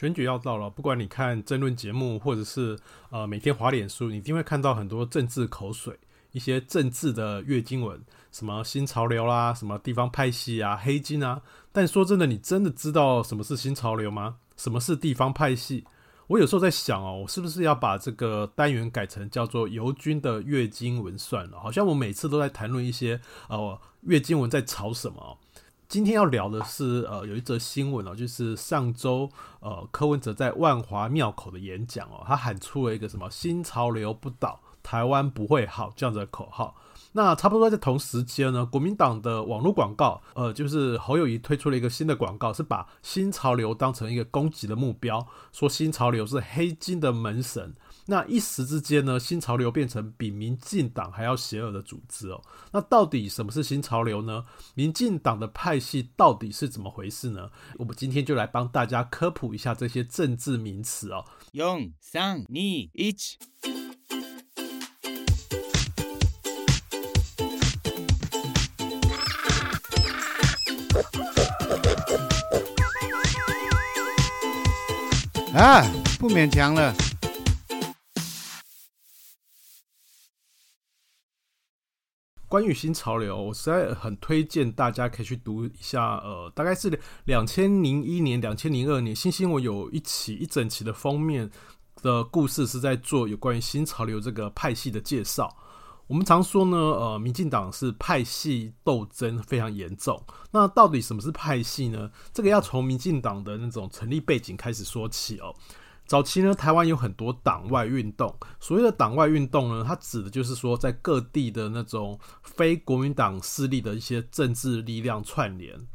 选举要到了，不管你看政论节目，或者是呃每天滑脸书，你一定会看到很多政治口水，一些政治的月经文，什么新潮流啦，什么地方派系啊，黑金啊。但说真的，你真的知道什么是新潮流吗？什么是地方派系？我有时候在想哦，我是不是要把这个单元改成叫做游军的月经文算了？好像我每次都在谈论一些呃月经文在吵什么。今天要聊的是，呃，有一则新闻哦，就是上周，呃，柯文哲在万华庙口的演讲哦，他喊出了一个什么“新潮流不倒，台湾不会好”这样子的口号。那差不多在同时间呢，国民党的网络广告，呃，就是侯友谊推出了一个新的广告，是把新潮流当成一个攻击的目标，说新潮流是黑金的门神。那一时之间呢，新潮流变成比民进党还要邪恶的组织哦。那到底什么是新潮流呢？民进党的派系到底是怎么回事呢？我们今天就来帮大家科普一下这些政治名词哦。用、三、二、一，啊，不勉强了。关于新潮流，我实在很推荐大家可以去读一下。呃，大概是两千零一年、两千零二年，新新闻有一期一整期的封面的故事是在做有关于新潮流这个派系的介绍。我们常说呢，呃，民进党是派系斗争非常严重。那到底什么是派系呢？这个要从民进党的那种成立背景开始说起哦。早期呢，台湾有很多党外运动。所谓的党外运动呢，它指的就是说，在各地的那种非国民党势力的一些政治力量串联。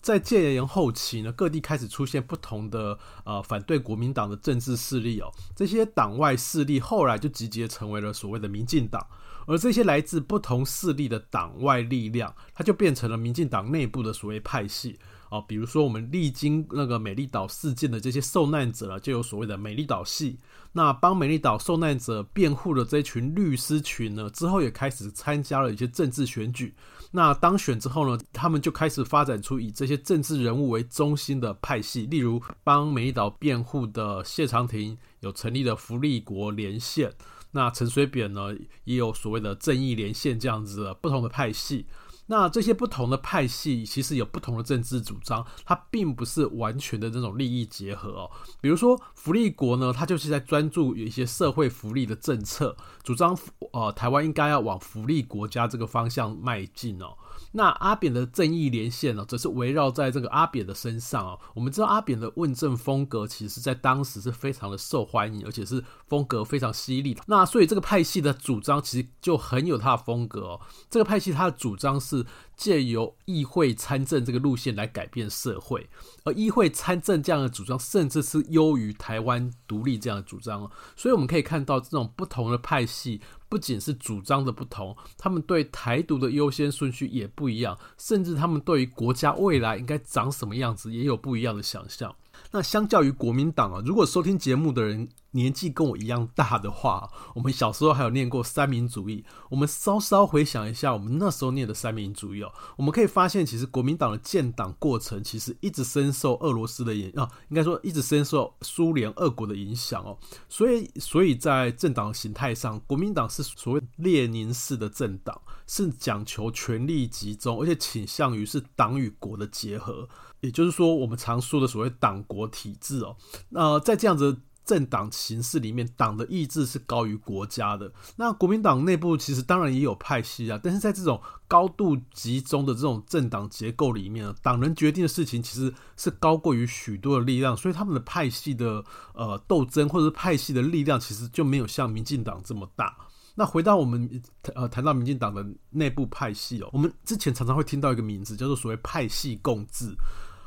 在戒严后期呢，各地开始出现不同的呃反对国民党的政治势力哦。这些党外势力后来就集结成为了所谓的民进党。而这些来自不同势力的党外力量，它就变成了民进党内部的所谓派系。哦，比如说我们历经那个美丽岛事件的这些受难者呢，就有所谓的美丽岛系。那帮美丽岛受难者辩护的这群律师群呢，之后也开始参加了一些政治选举。那当选之后呢，他们就开始发展出以这些政治人物为中心的派系。例如帮美丽岛辩护的谢长廷有成立的福利国连线，那陈水扁呢也有所谓的正义连线这样子的不同的派系。那这些不同的派系其实有不同的政治主张，它并不是完全的这种利益结合哦。比如说福利国呢，它就是在专注有一些社会福利的政策，主张呃台湾应该要往福利国家这个方向迈进哦。那阿扁的正义连线呢，则是围绕在这个阿扁的身上哦。我们知道阿扁的问政风格，其实在当时是非常的受欢迎，而且是风格非常犀利。那所以这个派系的主张其实就很有他的风格哦。这个派系他的主张是借由议会参政这个路线来改变社会，而议会参政这样的主张，甚至是优于台湾独立这样的主张。所以我们可以看到这种不同的派系。不仅是主张的不同，他们对台独的优先顺序也不一样，甚至他们对于国家未来应该长什么样子也有不一样的想象。那相较于国民党啊，如果收听节目的人年纪跟我一样大的话，我们小时候还有念过三民主义。我们稍稍回想一下，我们那时候念的三民主义哦，我们可以发现，其实国民党的建党过程其实一直深受俄罗斯的影啊，应该说一直深受苏联、俄国的影响哦。所以，所以在政党形态上，国民党是所谓列宁式的政党，是讲求权力集中，而且倾向于是党与国的结合。也就是说，我们常说的所谓党国体制哦，那在这样子政党形式里面，党的意志是高于国家的。那国民党内部其实当然也有派系啊，但是在这种高度集中的这种政党结构里面，党人决定的事情其实是高过于许多的力量，所以他们的派系的呃斗争或者是派系的力量，其实就没有像民进党这么大。那回到我们呃谈到民进党的内部派系哦，我们之前常常会听到一个名字叫做所谓派系共治。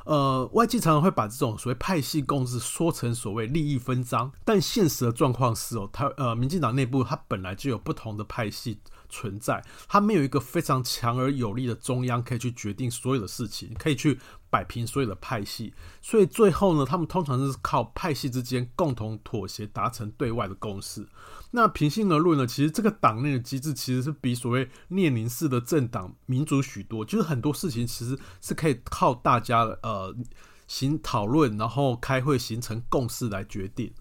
呃，外界常常会把这种所谓派系共治说成所谓利益分赃，但现实的状况是哦，他呃，民进党内部它本来就有不同的派系存在，它没有一个非常强而有力的中央可以去决定所有的事情，可以去摆平所有的派系，所以最后呢，他们通常是靠派系之间共同妥协达成对外的共识。那平心而论呢，其实这个党内的机制其实是比所谓列宁式的政党民主许多，就是很多事情其实是可以靠大家呃行讨论，然后开会形成共识来决定。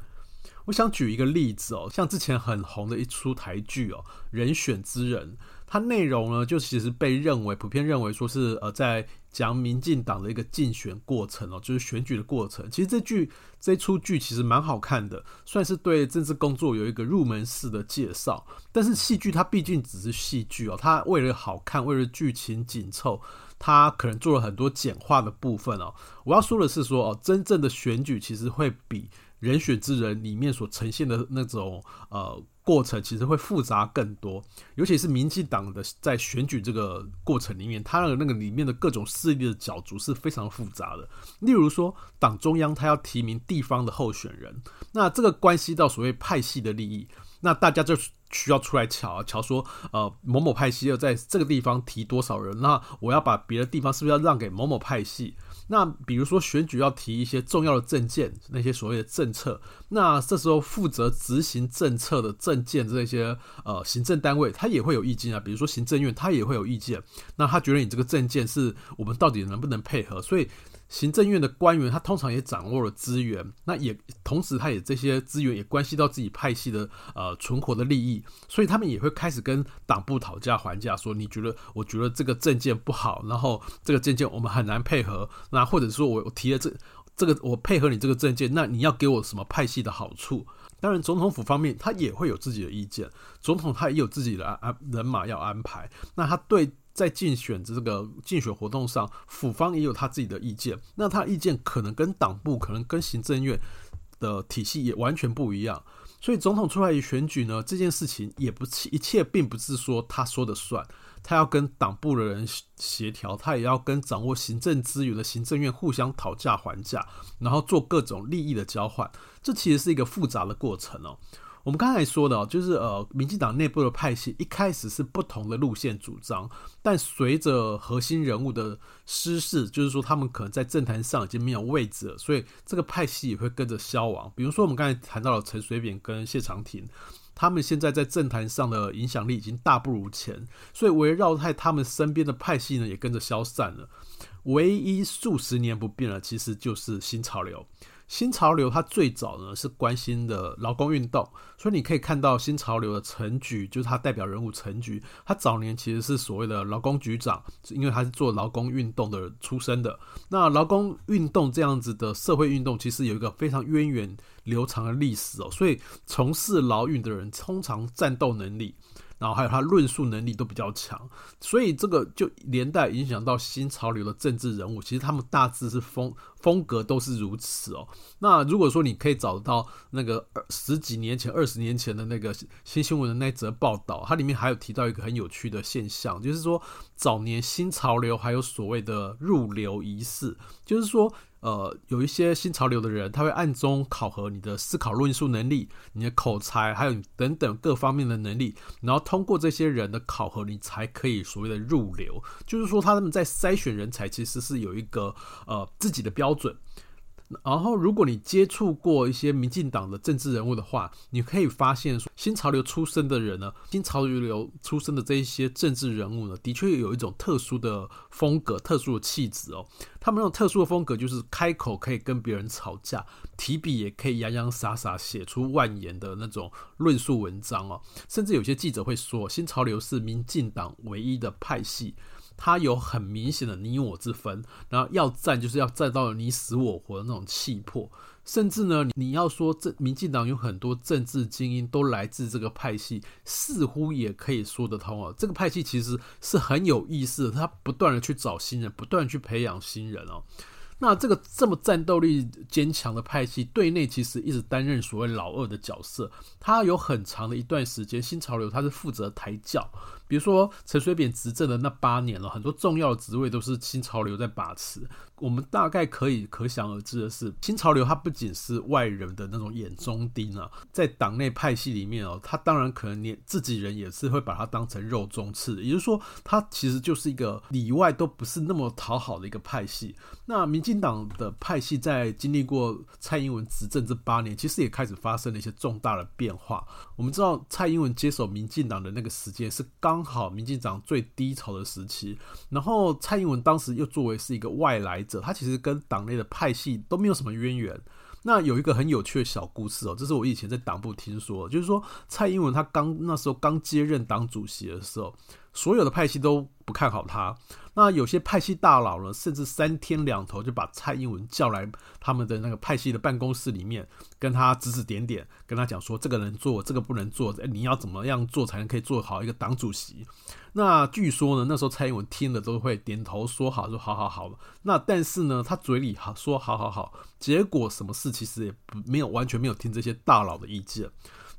我想举一个例子哦，像之前很红的一出台剧哦，《人选之人》。它内容呢，就其实被认为普遍认为说是呃，在讲民进党的一个竞选过程哦，就是选举的过程。其实这剧这出剧其实蛮好看的，算是对政治工作有一个入门式的介绍。但是戏剧它毕竟只是戏剧哦，它为了好看，为了剧情紧凑，它可能做了很多简化的部分哦。我要说的是说哦，真正的选举其实会比人选之人里面所呈现的那种呃。过程其实会复杂更多，尤其是民进党的在选举这个过程里面，它的那个里面的各种势力的角逐是非常复杂的。例如说，党中央他要提名地方的候选人，那这个关系到所谓派系的利益，那大家就需要出来瞧啊瞧说，呃，某某派系要在这个地方提多少人，那我要把别的地方是不是要让给某某派系？那比如说选举要提一些重要的政件，那些所谓的政策，那这时候负责执行政策的政件这些呃行政单位，他也会有意见啊。比如说行政院，他也会有意见。那他觉得你这个政件是我们到底能不能配合？所以。行政院的官员，他通常也掌握了资源，那也同时，他也这些资源也关系到自己派系的呃存活的利益，所以他们也会开始跟党部讨价还价，说你觉得，我觉得这个政见不好，然后这个政见我们很难配合，那或者说我我提了这这个我配合你这个政见，那你要给我什么派系的好处？当然，总统府方面他也会有自己的意见，总统他也有自己的安人马要安排，那他对。在竞选这个竞选活动上，府方也有他自己的意见，那他意见可能跟党部、可能跟行政院的体系也完全不一样。所以总统出来选举呢，这件事情也不一切，并不是说他说的算，他要跟党部的人协调，他也要跟掌握行政资源的行政院互相讨价还价，然后做各种利益的交换，这其实是一个复杂的过程哦。我们刚才说的，就是呃，民进党内部的派系一开始是不同的路线主张，但随着核心人物的失势，就是说他们可能在政坛上已经没有位置了，所以这个派系也会跟着消亡。比如说我们刚才谈到了陈水扁跟谢长廷，他们现在在政坛上的影响力已经大不如前，所以围绕在他们身边的派系呢也跟着消散了。唯一数十年不变的，其实就是新潮流。新潮流它最早呢是关心的劳工运动，所以你可以看到新潮流的陈菊，就是他代表人物陈菊，他早年其实是所谓的劳工局长，因为他是做劳工运动的出身的。那劳工运动这样子的社会运动，其实有一个非常源远流长的历史哦，所以从事劳运的人通常战斗能力。然后还有他论述能力都比较强，所以这个就连带影响到新潮流的政治人物，其实他们大致是风风格都是如此哦。那如果说你可以找到那个十几年前、二十年前的那个新新闻的那则报道，它里面还有提到一个很有趣的现象，就是说早年新潮流还有所谓的入流仪式，就是说。呃，有一些新潮流的人，他会暗中考核你的思考论述能力、你的口才，还有等等各方面的能力，然后通过这些人的考核，你才可以所谓的入流。就是说，他们在筛选人才，其实是有一个呃自己的标标准。然后，如果你接触过一些民进党的政治人物的话，你可以发现说，新潮流出身的人呢，新潮流出身的这一些政治人物呢，的确有一种特殊的风格、特殊的气质哦。他们那种特殊的风格，就是开口可以跟别人吵架，提笔也可以洋洋洒洒写出万言的那种论述文章哦。甚至有些记者会说，新潮流是民进党唯一的派系。他有很明显的你我之分，然后要战就是要战到你死我活的那种气魄，甚至呢，你要说这民进党有很多政治精英都来自这个派系，似乎也可以说得通哦。这个派系其实是很有意思的，他不断的去找新人，不断去培养新人哦。那这个这么战斗力坚强的派系，对内其实一直担任所谓老二的角色，他有很长的一段时间，新潮流他是负责抬轿。比如说陈水扁执政的那八年了，很多重要的职位都是新潮流在把持。我们大概可以可想而知的是，新潮流它不仅是外人的那种眼中钉啊，在党内派系里面哦，他当然可能连自己人也是会把它当成肉中刺。也就是说，它其实就是一个里外都不是那么讨好的一个派系。那民进党的派系在经历过蔡英文执政这八年，其实也开始发生了一些重大的变化。我们知道蔡英文接手民进党的那个时间是刚刚好民进党最低潮的时期，然后蔡英文当时又作为是一个外来者，他其实跟党内的派系都没有什么渊源。那有一个很有趣的小故事哦，这是我以前在党部听说，就是说蔡英文他刚那时候刚接任党主席的时候，所有的派系都不看好他。那有些派系大佬呢，甚至三天两头就把蔡英文叫来他们的那个派系的办公室里面，跟他指指点点，跟他讲说这个能做，这个不能做，你要怎么样做才能可以做好一个党主席？那据说呢，那时候蔡英文听了都会点头说好，说好好好。那但是呢，他嘴里好说好好好，结果什么事其实也不没有完全没有听这些大佬的意见。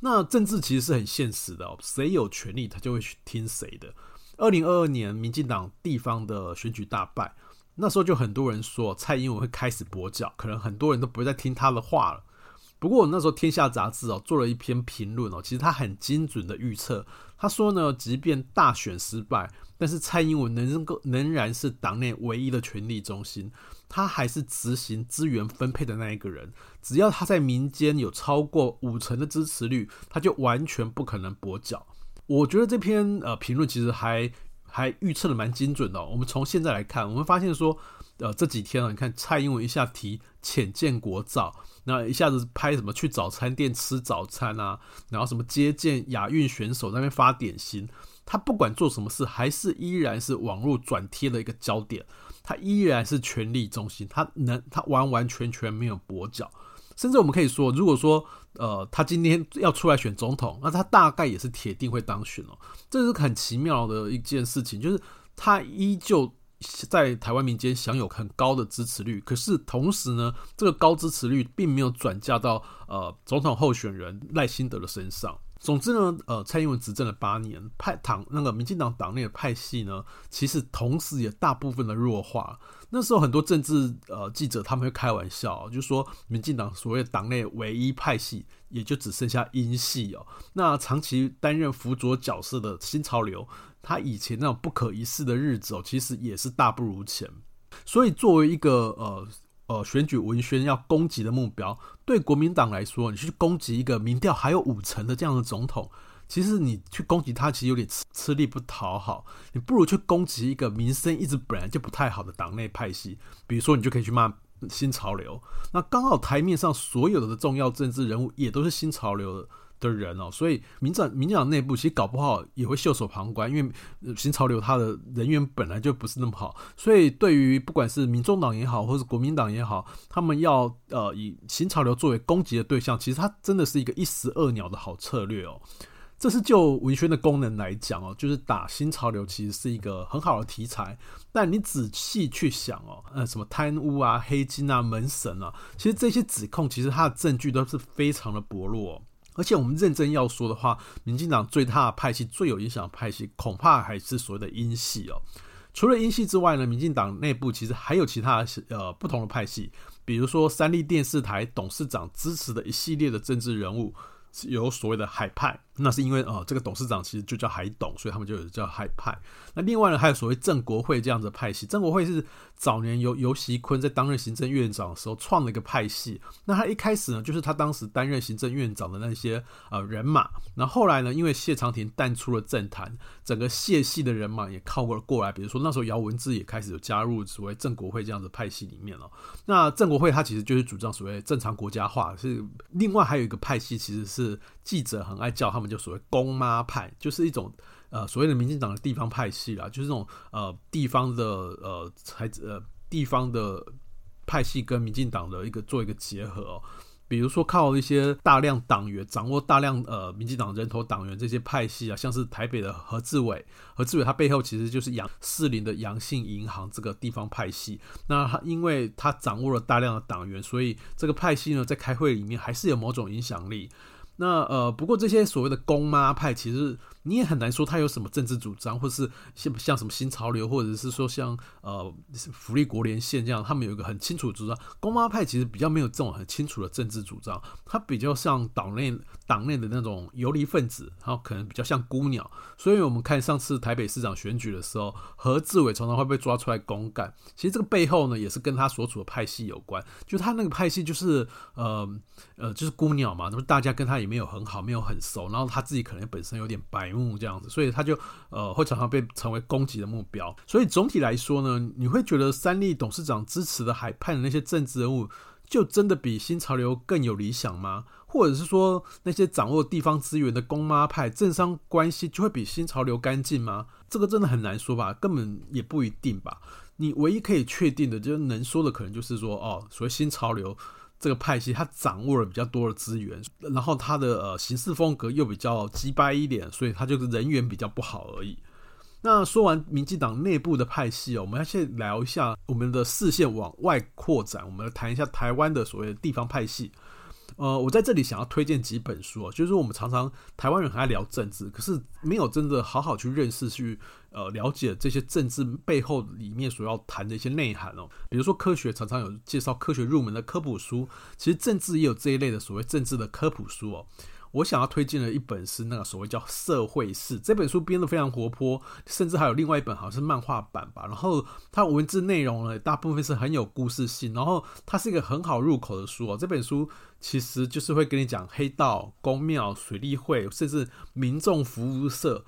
那政治其实是很现实的哦，谁有权利，他就会去听谁的。二零二二年，民进党地方的选举大败，那时候就很多人说蔡英文会开始跛脚，可能很多人都不会再听他的话了。不过我那时候《天下》杂志哦做了一篇评论哦，其实他很精准的预测，他说呢，即便大选失败，但是蔡英文能够仍然是党内唯一的权力中心，他还是执行资源分配的那一个人，只要他在民间有超过五成的支持率，他就完全不可能跛脚。我觉得这篇呃评论其实还还预测的蛮精准的。我们从现在来看，我们发现说，呃这几天啊，你看蔡英文一下提潜建国造，那一下子拍什么去早餐店吃早餐啊，然后什么接见亚运选手那边发点心，他不管做什么事，还是依然是网络转贴的一个焦点，他依然是权力中心，他能他完完全全没有跛脚。甚至我们可以说，如果说，呃，他今天要出来选总统，那他大概也是铁定会当选哦。这是很奇妙的一件事情，就是他依旧在台湾民间享有很高的支持率，可是同时呢，这个高支持率并没有转嫁到呃总统候选人赖清德的身上。总之呢，呃，蔡英文执政了八年，派党那个民进党党内的派系呢，其实同时也大部分的弱化。那时候很多政治呃记者他们会开玩笑，就说民进党所谓党内唯一派系也就只剩下英系哦。那长期担任辅佐角色的新潮流，他以前那种不可一世的日子哦，其实也是大不如前。所以作为一个呃。呃，选举文宣要攻击的目标，对国民党来说，你去攻击一个民调还有五成的这样的总统，其实你去攻击他，其实有点吃吃力不讨好。你不如去攻击一个名声一直本来就不太好的党内派系，比如说，你就可以去骂新潮流。那刚好台面上所有的重要政治人物也都是新潮流的。的人哦，所以民进民进党内部其实搞不好也会袖手旁观，因为新潮流他的人员本来就不是那么好，所以对于不管是民众党也好，或是国民党也好，他们要呃以新潮流作为攻击的对象，其实它真的是一个一石二鸟的好策略哦。这是就文宣的功能来讲哦，就是打新潮流其实是一个很好的题材，但你仔细去想哦，呃，什么贪污啊、黑金啊、门神啊，其实这些指控其实它的证据都是非常的薄弱。而且我们认真要说的话，民进党最大的派系、最有影响的派系，恐怕还是所谓的英系哦。除了英系之外呢，民进党内部其实还有其他呃不同的派系，比如说三立电视台董事长支持的一系列的政治人物。有所谓的海派，那是因为哦，这个董事长其实就叫海董，所以他们就有叫海派。那另外呢，还有所谓郑国会这样子的派系。郑国会是早年由游席坤在担任行政院长的时候创了一个派系。那他一开始呢，就是他当时担任行政院长的那些呃人马。那后，来呢，因为谢长廷淡出了政坛，整个谢系的人马也靠过了过来。比如说那时候姚文智也开始有加入所谓郑国会这样子的派系里面了。那郑国会他其实就是主张所谓正常国家化。是另外还有一个派系，其实。是记者很爱叫他们，就所谓“公妈派”，就是一种呃所谓的民进党的地方派系啦，就是这种呃地方的呃才呃地方的派系跟民进党的一个做一个结合。比如说靠一些大量党员掌握大量呃民进党人头党员这些派系啊，像是台北的何志伟，何志伟他背后其实就是杨士林的杨姓银行这个地方派系。那他因为他掌握了大量的党员，所以这个派系呢在开会里面还是有某种影响力。那呃，不过这些所谓的公妈派，其实你也很难说他有什么政治主张，或是像像什么新潮流，或者是说像呃福利国连线这样，他们有一个很清楚的主张。公妈派其实比较没有这种很清楚的政治主张，他比较像党内党内的那种游离分子，然后可能比较像孤鸟。所以我们看上次台北市长选举的时候，何志伟常常会被抓出来公干。其实这个背后呢，也是跟他所处的派系有关，就他那个派系就是呃呃就是孤鸟嘛，那么大家跟他也没有很好，没有很熟，然后他自己可能本身有点白目这样子，所以他就呃会常常被成为攻击的目标。所以总体来说呢，你会觉得三立董事长支持的海派的那些政治人物，就真的比新潮流更有理想吗？或者是说那些掌握地方资源的公妈派政商关系就会比新潮流干净吗？这个真的很难说吧，根本也不一定吧。你唯一可以确定的，就能说的可能就是说，哦，所谓新潮流。这个派系他掌握了比较多的资源，然后他的呃行事风格又比较鸡掰一点，所以他就是人缘比较不好而已。那说完民进党内部的派系哦，我们要先聊一下我们的视线往外扩展，我们来谈一下台湾的所谓的地方派系。呃，我在这里想要推荐几本书啊，就是我们常常台湾人很爱聊政治，可是没有真的好好去认识、去呃了解这些政治背后里面所要谈的一些内涵哦。比如说科学常常有介绍科学入门的科普书，其实政治也有这一类的所谓政治的科普书哦。我想要推荐的一本是那个所谓叫《社会史》这本书编得非常活泼，甚至还有另外一本好像是漫画版吧。然后它文字内容呢，大部分是很有故事性，然后它是一个很好入口的书哦。这本书其实就是会跟你讲黑道、公庙、水利会，甚至民众服务社。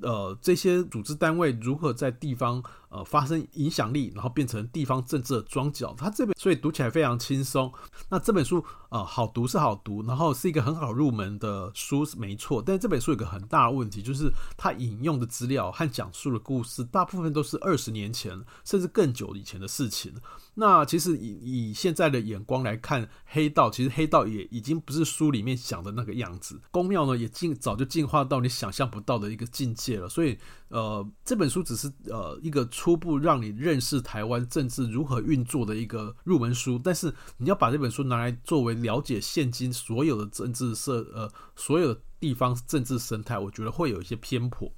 呃，这些组织单位如何在地方呃发生影响力，然后变成地方政治的庄脚？它这本所以读起来非常轻松。那这本书呃好读是好读，然后是一个很好入门的书是没错。但是这本书有个很大的问题，就是它引用的资料和讲述的故事大部分都是二十年前甚至更久以前的事情。那其实以以现在的眼光来看，黑道其实黑道也已经不是书里面想的那个样子，宫庙呢也进早就进化到你想象不到的一个境界了。所以，呃，这本书只是呃一个初步让你认识台湾政治如何运作的一个入门书，但是你要把这本书拿来作为了解现今所有的政治社呃所有的地方政治生态，我觉得会有一些偏颇。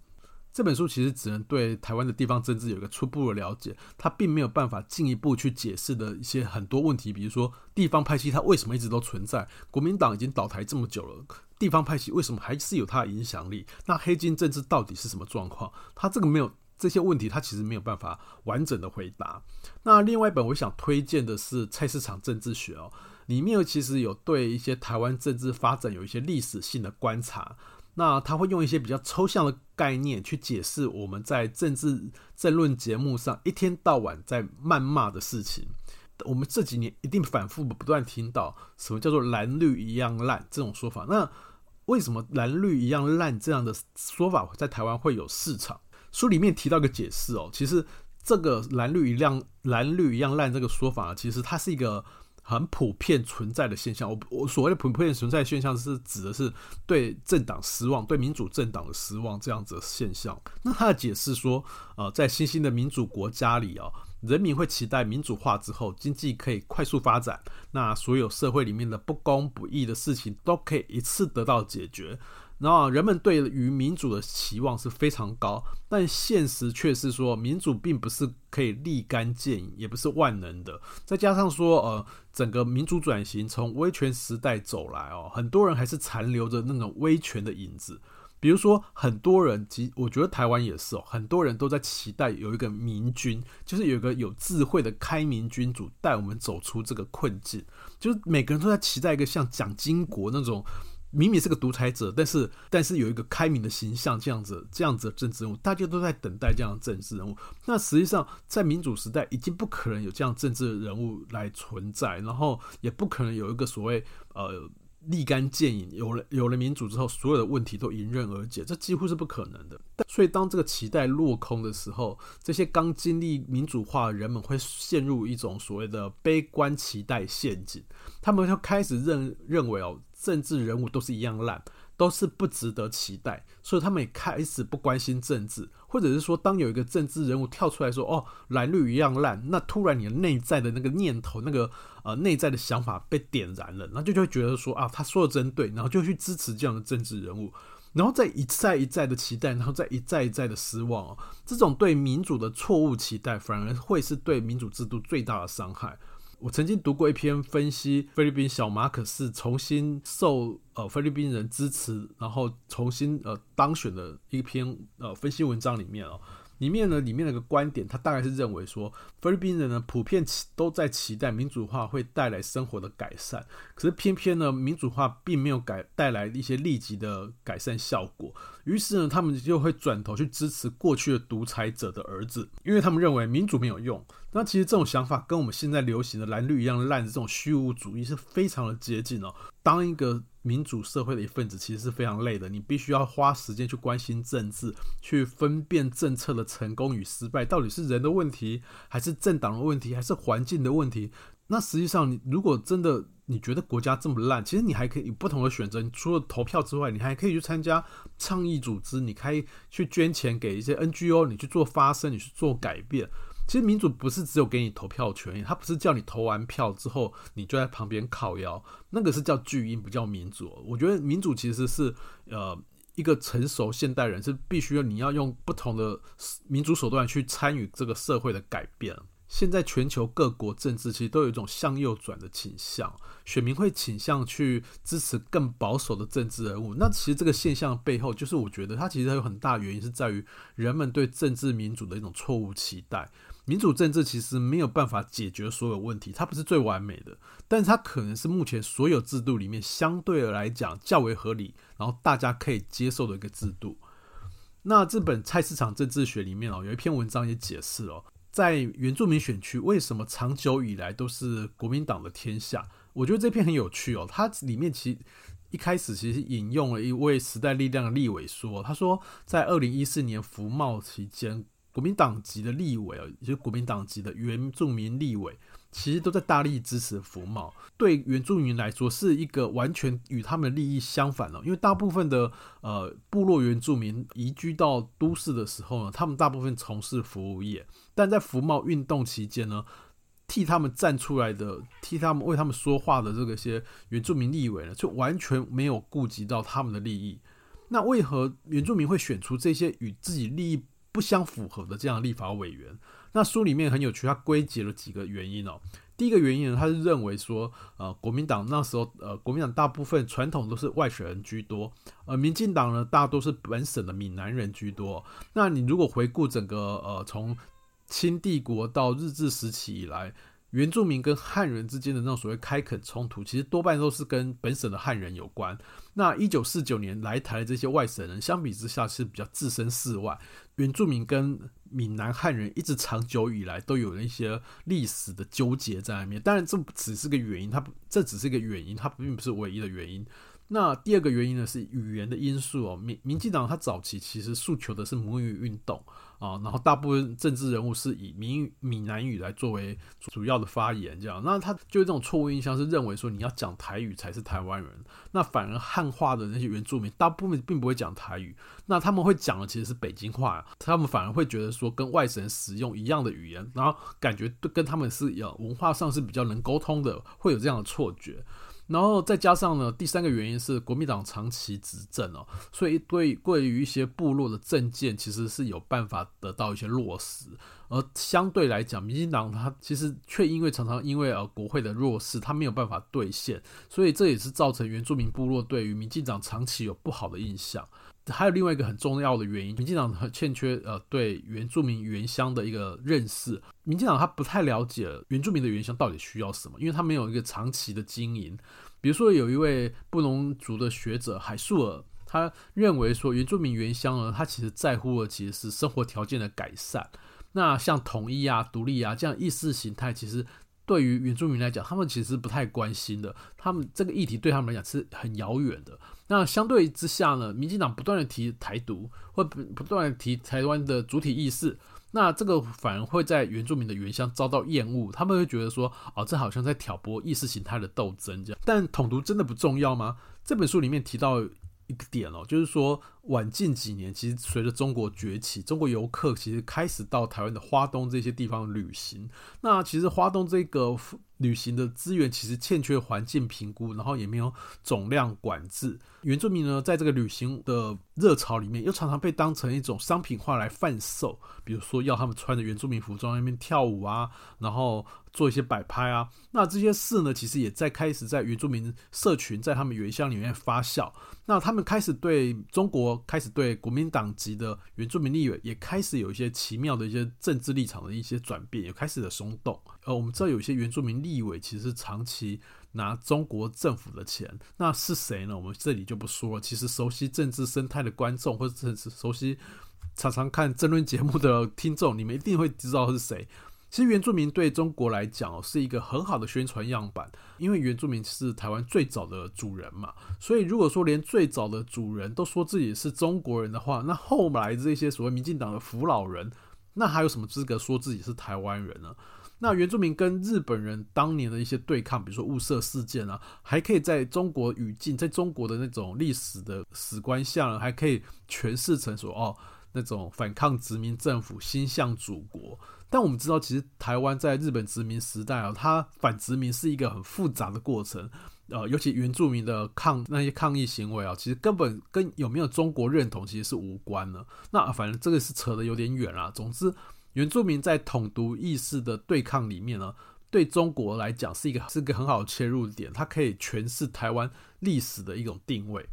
这本书其实只能对台湾的地方政治有一个初步的了解，它并没有办法进一步去解释的一些很多问题，比如说地方派系它为什么一直都存在？国民党已经倒台这么久了，地方派系为什么还是有它的影响力？那黑金政治到底是什么状况？它这个没有这些问题，它其实没有办法完整的回答。那另外一本我想推荐的是《菜市场政治学》哦，里面其实有对一些台湾政治发展有一些历史性的观察。那他会用一些比较抽象的概念去解释我们在政治政论节目上一天到晚在谩骂的事情。我们这几年一定反复不断听到什么叫做蓝绿一样烂这种说法。那为什么蓝绿一样烂这样的说法在台湾会有市场？书里面提到一个解释哦，其实这个蓝绿一样蓝绿一样烂这个说法，其实它是一个。很普遍存在的现象，我我所谓的普遍存在的现象是指的是对政党失望，对民主政党的失望这样子的现象。那他的解释说，呃，在新兴的民主国家里啊，人民会期待民主化之后，经济可以快速发展，那所有社会里面的不公不义的事情都可以一次得到解决。然后人们对于民主的期望是非常高，但现实却是说，民主并不是可以立竿见影，也不是万能的。再加上说，呃，整个民主转型从威权时代走来哦，很多人还是残留着那种威权的影子。比如说，很多人，其我觉得台湾也是哦，很多人都在期待有一个明君，就是有一个有智慧的开明君主带我们走出这个困境。就是每个人都在期待一个像蒋经国那种。明明是个独裁者，但是但是有一个开明的形象，这样子这样子的政治人物，大家都在等待这样的政治人物。那实际上，在民主时代，已经不可能有这样政治人物来存在，然后也不可能有一个所谓呃立竿见影，有了有了民主之后，所有的问题都迎刃而解，这几乎是不可能的。所以，当这个期待落空的时候，这些刚经历民主化的人们会陷入一种所谓的悲观期待陷阱，他们就开始认认为哦。政治人物都是一样烂，都是不值得期待，所以他们也开始不关心政治，或者是说，当有一个政治人物跳出来说：“哦，蓝绿一样烂”，那突然你的内在的那个念头、那个呃内在的想法被点燃了，那就就会觉得说啊，他说的真对，然后就去支持这样的政治人物，然后再一再一再的期待，然后再一再一再的失望哦，这种对民主的错误期待，反而会是对民主制度最大的伤害。我曾经读过一篇分析菲律宾小马可是重新受呃菲律宾人支持，然后重新呃当选的一篇呃分析文章里面哦，里面呢，里面那个观点，他大概是认为说，菲律宾人呢普遍期都在期待民主化会带来生活的改善，可是偏偏呢，民主化并没有改带来一些立即的改善效果，于是呢，他们就会转头去支持过去的独裁者的儿子，因为他们认为民主没有用。那其实这种想法跟我们现在流行的蓝绿一样烂的这种虚无主义是非常的接近哦。当一个民主社会的一份子，其实是非常累的。你必须要花时间去关心政治，去分辨政策的成功与失败，到底是人的问题，还是政党的问题，还是环境的问题？那实际上，你如果真的你觉得国家这么烂，其实你还可以有不同的选择。你除了投票之外，你还可以去参加倡议组织，你可以去捐钱给一些 NGO，你去做发声，你去做改变。其实民主不是只有给你投票权，它不是叫你投完票之后你就在旁边靠腰，那个是叫巨婴，不叫民主。我觉得民主其实是呃一个成熟现代人是必须要你要用不同的民主手段去参与这个社会的改变。现在全球各国政治其实都有一种向右转的倾向，选民会倾向去支持更保守的政治人物。那其实这个现象背后，就是我觉得它其实有很大原因是在于人们对政治民主的一种错误期待。民主政治其实没有办法解决所有问题，它不是最完美的，但是它可能是目前所有制度里面相对来讲较为合理，然后大家可以接受的一个制度。那这本菜市场政治学里面哦，有一篇文章也解释哦，在原住民选区为什么长久以来都是国民党的天下？我觉得这篇很有趣哦，它里面其实一开始其实引用了一位时代力量的立委说，他说在二零一四年服贸期间。国民党籍的立委啊，也就是国民党籍的原住民立委，其实都在大力支持服贸。对原住民来说，是一个完全与他们的利益相反的。因为大部分的呃部落原住民移居到都市的时候呢，他们大部分从事服务业，但在服贸运动期间呢，替他们站出来的、替他们为他们说话的这个些原住民立委呢，就完全没有顾及到他们的利益。那为何原住民会选出这些与自己利益不相符合的这样立法委员，那书里面很有趣，他归结了几个原因哦。第一个原因呢，他是认为说，呃，国民党那时候，呃，国民党大部分传统都是外省人居多，而民进党呢，大多是本省的闽南人居多。那你如果回顾整个，呃，从清帝国到日治时期以来。原住民跟汉人之间的那种所谓开垦冲突，其实多半都是跟本省的汉人有关。那一九四九年来台的这些外省人，相比之下是比较置身事外。原住民跟闽南汉人一直长久以来都有了一些历史的纠结在里面。当然，这只是个原因，它，这只是一个原因，它并不是唯一的原因。那第二个原因呢，是语言的因素哦。民民进党它早期其实诉求的是母语运动。啊，然后大部分政治人物是以闽闽南语来作为主要的发言，这样，那他就这种错误印象，是认为说你要讲台语才是台湾人，那反而汉化的那些原住民，大部分并不会讲台语，那他们会讲的其实是北京话，他们反而会觉得说跟外省人使用一样的语言，然后感觉跟他们是有文化上是比较能沟通的，会有这样的错觉。然后再加上呢，第三个原因是国民党长期执政哦，所以对对于一些部落的政见，其实是有办法得到一些落实。而相对来讲，民进党它其实却因为常常因为呃国会的弱势，它没有办法兑现，所以这也是造成原住民部落对于民进党长期有不好的印象。还有另外一个很重要的原因，民进党很欠缺呃对原住民原乡的一个认识。民进党他不太了解原住民的原乡到底需要什么，因为他没有一个长期的经营。比如说有一位布农族的学者海素尔，他认为说原住民原乡呢，他其实在乎的其实是生活条件的改善。那像统一啊、独立啊这样意识形态，其实对于原住民来讲，他们其实不太关心的。他们这个议题对他们来讲是很遥远的。那相对之下呢，民进党不断的提台独，或不不断提台湾的主体意识，那这个反而会在原住民的原乡遭到厌恶，他们会觉得说，哦，这好像在挑拨意识形态的斗争这样。但统独真的不重要吗？这本书里面提到一个点哦，就是说。晚近几年，其实随着中国崛起，中国游客其实开始到台湾的花东这些地方旅行。那其实花东这个旅行的资源其实欠缺环境评估，然后也没有总量管制。原住民呢，在这个旅行的热潮里面，又常常被当成一种商品化来贩售。比如说，要他们穿着原住民服装在那边跳舞啊，然后做一些摆拍啊。那这些事呢，其实也在开始在原住民社群在他们原乡里面发酵。那他们开始对中国开始对国民党籍的原住民立委也开始有一些奇妙的一些政治立场的一些转变，也开始的松动。呃，我们知道有一些原住民立委其实是长期拿中国政府的钱，那是谁呢？我们这里就不说了。其实熟悉政治生态的观众，或者是熟悉常常看政论节目的听众，你们一定会知道是谁。其实原住民对中国来讲是一个很好的宣传样板，因为原住民是台湾最早的主人嘛，所以如果说连最早的主人都说自己是中国人的话，那后来这些所谓民进党的扶老人，那还有什么资格说自己是台湾人呢？那原住民跟日本人当年的一些对抗，比如说雾社事件啊，还可以在中国语境，在中国的那种历史的史观下呢，还可以诠释成说哦，那种反抗殖民政府，心向祖国。但我们知道，其实台湾在日本殖民时代啊，它反殖民是一个很复杂的过程。呃，尤其原住民的抗那些抗议行为啊，其实根本跟有没有中国认同其实是无关的。那反正这个是扯得有点远啦。总之，原住民在统独意识的对抗里面呢，对中国来讲是一个是一个很好的切入点，它可以诠释台湾历史的一种定位。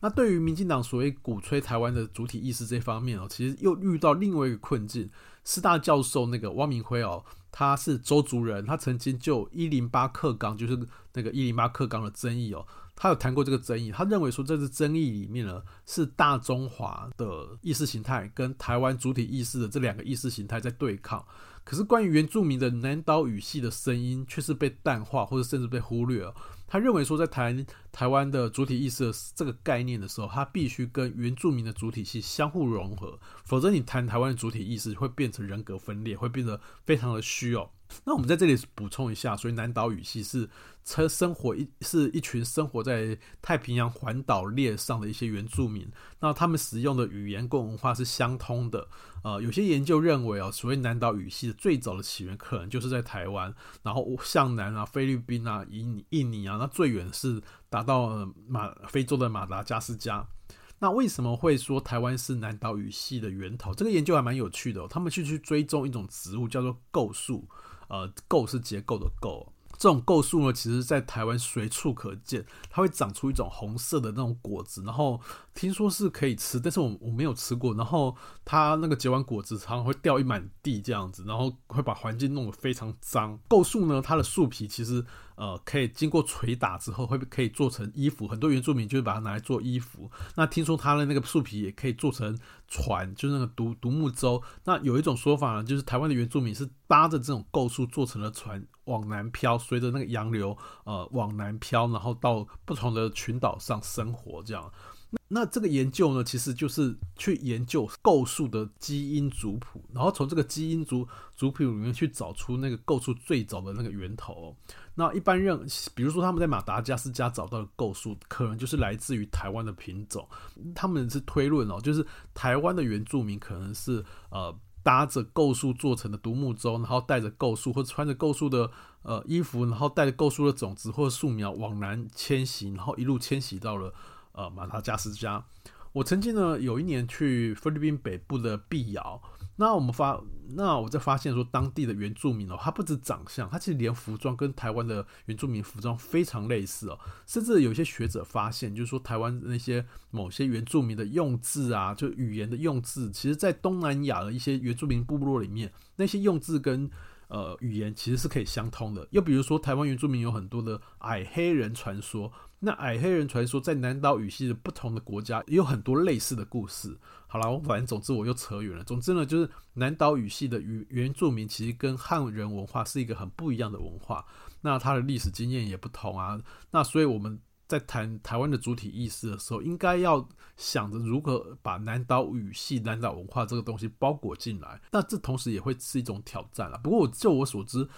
那对于民进党所谓鼓吹台湾的主体意识这方面哦，其实又遇到另外一个困境。师大教授那个汪明辉哦，他是周族人，他曾经就一零八课纲，就是那个一零八课纲的争议哦，他有谈过这个争议。他认为说，这次争议里面呢，是大中华的意识形态跟台湾主体意识的这两个意识形态在对抗。可是关于原住民的南岛语系的声音，却是被淡化或者甚至被忽略了。他认为说，在谈台湾的主体意识这个概念的时候，他必须跟原住民的主体系相互融合，否则你谈台湾的主体意识会变成人格分裂，会变得非常的虚哦。那我们在这里补充一下，所以南岛语系是生生活一是一群生活在太平洋环岛列上的一些原住民，那他们使用的语言跟文化是相通的。呃，有些研究认为哦，所谓南岛语系的最早的起源可能就是在台湾，然后向南啊，菲律宾啊，印印尼啊，那最远是达到马非洲的马达加斯加。那为什么会说台湾是南岛语系的源头？这个研究还蛮有趣的，他们去去追踪一种植物叫做构树。呃，构是结构的构，这种构树呢，其实在台湾随处可见，它会长出一种红色的那种果子，然后听说是可以吃，但是我我没有吃过。然后它那个结完果子，常常会掉一满地这样子，然后会把环境弄得非常脏。构树呢，它的树皮其实。呃，可以经过捶打之后，会可以做成衣服。很多原住民就是把它拿来做衣服。那听说它的那个树皮也可以做成船，就是那个独独木舟。那有一种说法呢，就是台湾的原住民是搭着这种构树做成了船往南漂，随着那个洋流呃往南漂，然后到不同的群岛上生活这样。那这个研究呢，其实就是去研究构树的基因族谱，然后从这个基因族族谱里面去找出那个构树最早的那个源头。那一般认，比如说他们在马达加斯加找到的构树，可能就是来自于台湾的品种。他们是推论哦，就是台湾的原住民可能是呃搭着构树做成的独木舟，然后带着构树或穿着构树的呃衣服，然后带着构树的种子或树苗往南迁徙，然后一路迁徙到了。呃，马达加斯加，我曾经呢有一年去菲律宾北部的碧瑶，那我们发，那我在发现说，当地的原住民哦，他不止长相，他其实连服装跟台湾的原住民服装非常类似哦，甚至有些学者发现，就是说台湾那些某些原住民的用字啊，就语言的用字，其实在东南亚的一些原住民部落里面，那些用字跟呃语言其实是可以相通的。又比如说，台湾原住民有很多的矮黑人传说。那矮黑人传说在南岛语系的不同的国家也有很多类似的故事。好了，我反正总之我又扯远了。总之呢，就是南岛语系的原原住民其实跟汉人文化是一个很不一样的文化。那它的历史经验也不同啊。那所以我们在谈台湾的主体意识的时候，应该要想着如何把南岛语系、南岛文化这个东西包裹进来。那这同时也会是一种挑战了。不过我就我所知。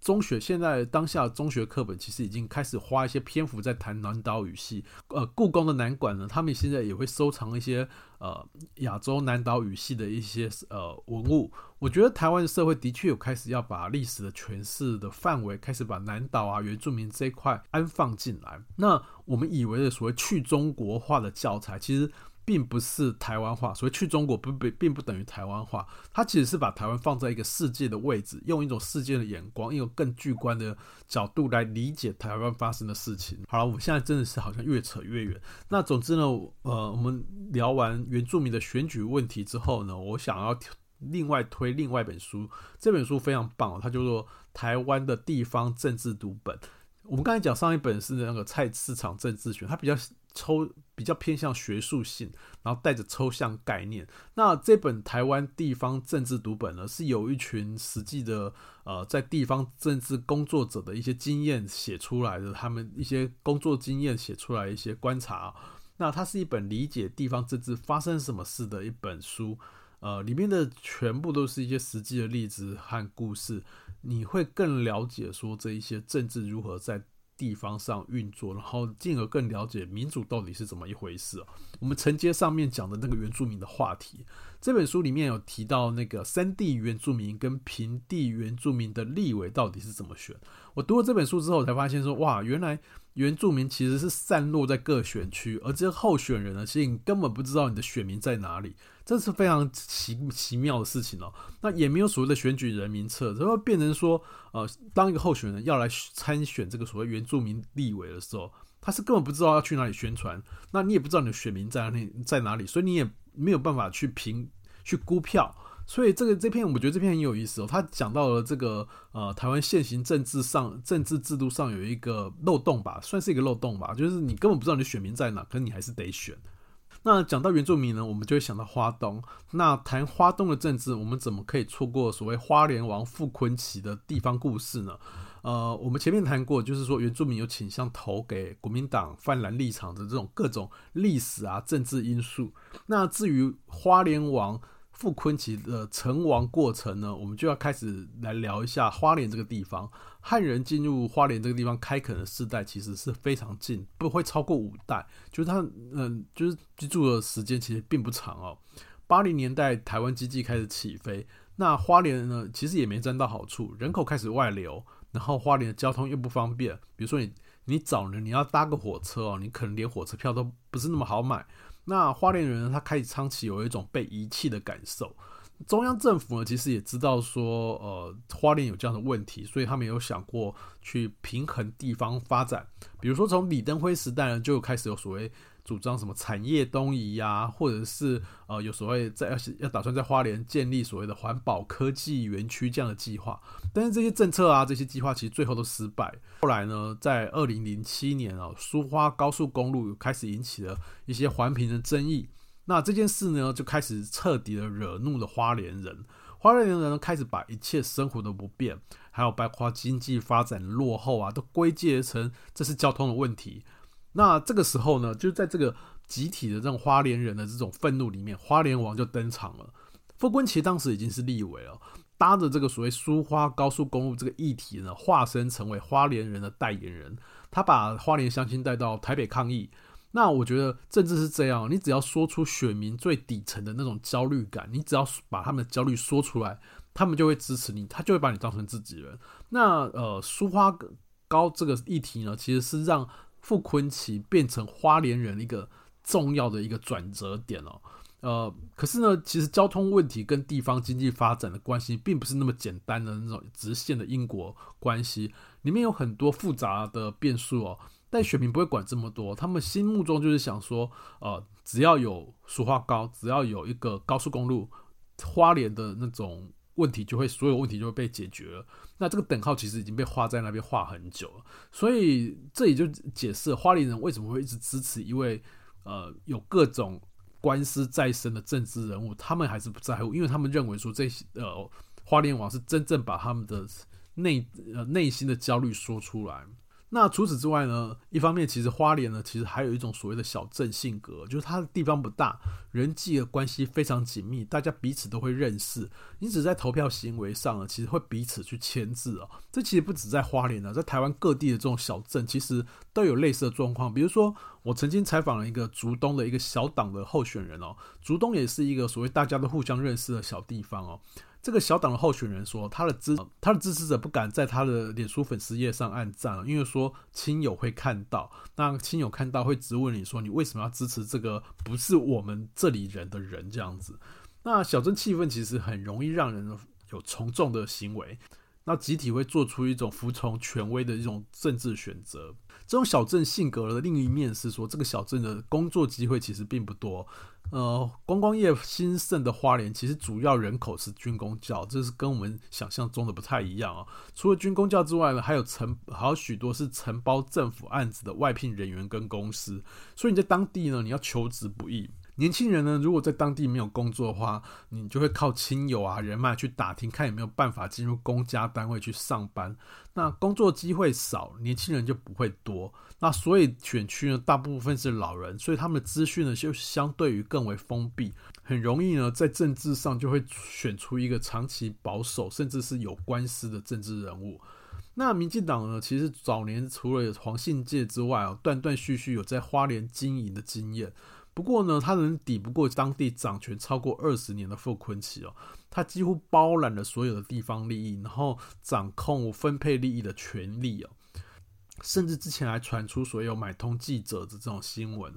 中学现在当下中学课本其实已经开始花一些篇幅在谈南岛语系。呃，故宫的南馆呢，他们现在也会收藏一些呃亚洲南岛语系的一些呃文物。我觉得台湾社会的确有开始要把历史的诠释的范围开始把南岛啊原住民这一块安放进来。那我们以为的所谓去中国化的教材，其实。并不是台湾化，所以去中国不不并不等于台湾化，它其实是把台湾放在一个世界的位置，用一种世界的眼光，用更巨观的角度来理解台湾发生的事情。好了，我们现在真的是好像越扯越远。那总之呢，呃，我们聊完原住民的选举问题之后呢，我想要另外推另外一本书，这本书非常棒，它叫做《台湾的地方政治读本》。我们刚才讲上一本是那个菜市场政治学，它比较抽，比较偏向学术性，然后带着抽象概念。那这本台湾地方政治读本呢，是有一群实际的呃在地方政治工作者的一些经验写出来的，他们一些工作经验写出来一些观察。那它是一本理解地方政治发生什么事的一本书，呃，里面的全部都是一些实际的例子和故事。你会更了解说这一些政治如何在地方上运作，然后进而更了解民主到底是怎么一回事。我们承接上面讲的那个原住民的话题，这本书里面有提到那个山地原住民跟平地原住民的立委到底是怎么选。我读了这本书之后，才发现说，哇，原来原住民其实是散落在各选区，而这些候选人呢，其实你根本不知道你的选民在哪里。这是非常奇奇妙的事情哦。那也没有所谓的选举人名册，然后变成说，呃，当一个候选人要来参选这个所谓原住民立委的时候，他是根本不知道要去哪里宣传。那你也不知道你的选民在哪里在哪里，所以你也没有办法去评去估票。所以这个这篇我觉得这篇很有意思哦。他讲到了这个呃，台湾现行政治上政治制度上有一个漏洞吧，算是一个漏洞吧，就是你根本不知道你的选民在哪，可是你还是得选。那讲到原住民呢，我们就会想到花东。那谈花东的政治，我们怎么可以错过所谓花莲王傅崐萁的地方故事呢？呃，我们前面谈过，就是说原住民有倾向投给国民党泛蓝立场的这种各种历史啊、政治因素。那至于花莲王，傅崐萁的成王过程呢，我们就要开始来聊一下花莲这个地方。汉人进入花莲这个地方开垦的世代其实是非常近，不会超过五代，就是他嗯，就是居住的时间其实并不长哦。八零年代台湾经济开始起飞，那花莲呢其实也没沾到好处，人口开始外流，然后花莲的交通又不方便，比如说你你早年你要搭个火车哦，你可能连火车票都不是那么好买。那花莲人，他开始长期有一种被遗弃的感受。中央政府呢，其实也知道说，呃，花莲有这样的问题，所以他们有想过去平衡地方发展。比如说，从李登辉时代呢，就开始有所谓。主张什么产业东移呀、或者是呃有所谓在要要打算在花莲建立所谓的环保科技园区这样的计划，但是这些政策啊，这些计划其实最后都失败。后来呢，在二零零七年啊，苏花高速公路开始引起了一些环评的争议，那这件事呢就开始彻底的惹怒了花莲人。花莲人呢开始把一切生活的不便，还有包括经济发展落后啊，都归结成这是交通的问题。那这个时候呢，就在这个集体的这种花莲人的这种愤怒里面，花莲王就登场了。傅昆萁当时已经是立委了，搭着这个所谓苏花高速公路这个议题呢，化身成为花莲人的代言人。他把花莲乡亲带到台北抗议。那我觉得政治是这样，你只要说出选民最底层的那种焦虑感，你只要把他们的焦虑说出来，他们就会支持你，他就会把你当成自己人。那呃，苏花高这个议题呢，其实是让傅崐萁变成花莲人一个重要的一个转折点哦，呃，可是呢，其实交通问题跟地方经济发展的关系并不是那么简单的那种直线的因果关系，里面有很多复杂的变数哦。但选民不会管这么多，他们心目中就是想说，呃，只要有俗话高，只要有一个高速公路，花莲的那种。问题就会，所有问题就会被解决了。那这个等号其实已经被画在那边画很久了，所以这也就解释花莲人为什么会一直支持一位呃有各种官司在身的政治人物，他们还是不在乎，因为他们认为说这些呃花莲王是真正把他们的内呃内心的焦虑说出来。那除此之外呢？一方面，其实花莲呢，其实还有一种所谓的小镇性格，就是它的地方不大，人际的关系非常紧密，大家彼此都会认识。你只在投票行为上呢，其实会彼此去牵制哦。这其实不止在花莲呢，在台湾各地的这种小镇，其实都有类似的状况。比如说，我曾经采访了一个竹东的一个小党的候选人哦，竹东也是一个所谓大家都互相认识的小地方哦。这个小党的候选人说，他的支他的支持者不敢在他的脸书粉丝页上按赞，因为说亲友会看到，那亲友看到会质问你说，你为什么要支持这个不是我们这里人的人这样子？那小镇气氛其实很容易让人有从众的行为，那集体会做出一种服从权威的一种政治选择。这种小镇性格的另一面是说，这个小镇的工作机会其实并不多。呃，观光业兴盛的花莲，其实主要人口是军工教，这是跟我们想象中的不太一样啊。除了军工教之外呢，还有承还有许多是承包政府案子的外聘人员跟公司，所以你在当地呢，你要求职不易。年轻人呢，如果在当地没有工作的话，你就会靠亲友啊、人脉去打听，看有没有办法进入公家单位去上班。那工作机会少，年轻人就不会多。那所以选区呢，大部分是老人，所以他们的资讯呢就相对于更为封闭，很容易呢在政治上就会选出一个长期保守甚至是有官司的政治人物。那民进党呢，其实早年除了有黄信介之外啊，断断续续有在花莲经营的经验。不过呢，他能抵不过当地掌权超过二十年的傅昆萁哦，他几乎包揽了所有的地方利益，然后掌控分配利益的权利哦，甚至之前还传出所有买通记者的这种新闻。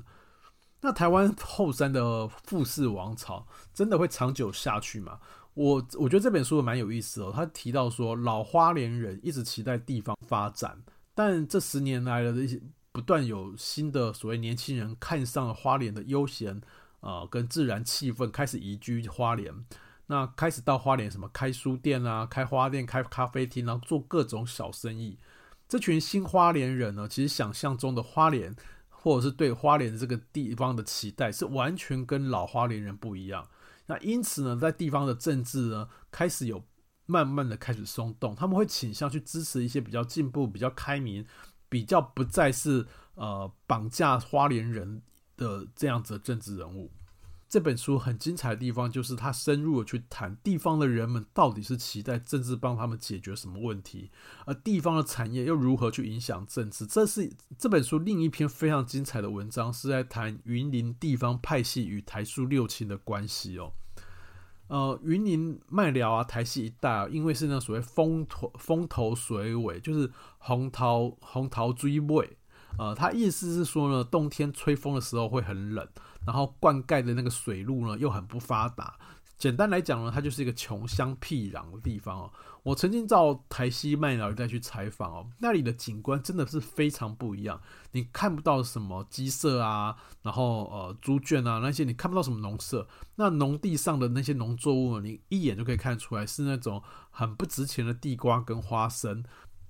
那台湾后山的富士王朝真的会长久下去吗？我我觉得这本书蛮有意思哦，他提到说老花莲人一直期待地方发展，但这十年来的一些。不断有新的所谓年轻人看上了花莲的悠闲啊、跟自然气氛，开始移居花莲。那开始到花莲什么开书店啊，开花店、开咖啡厅，然后做各种小生意。这群新花莲人呢，其实想象中的花莲，或者是对花莲这个地方的期待，是完全跟老花莲人不一样。那因此呢，在地方的政治呢，开始有慢慢的开始松动，他们会倾向去支持一些比较进步、比较开明。比较不再是呃绑架花莲人的这样子的政治人物。这本书很精彩的地方，就是他深入的去谈地方的人们到底是期待政治帮他们解决什么问题，而地方的产业又如何去影响政治。这是这本书另一篇非常精彩的文章，是在谈云林地方派系与台塑六亲的关系哦。呃，云林麦寮啊，台西一带啊，因为是那所谓风头风头水尾，就是红桃红桃追尾。呃，他意思是说呢，冬天吹风的时候会很冷，然后灌溉的那个水路呢又很不发达。简单来讲呢，它就是一个穷乡僻壤的地方哦。我曾经到台西麦寮一带去采访哦，那里的景观真的是非常不一样。你看不到什么鸡舍啊，然后呃猪圈啊那些，你看不到什么农舍。那农地上的那些农作物，你一眼就可以看出来是那种很不值钱的地瓜跟花生。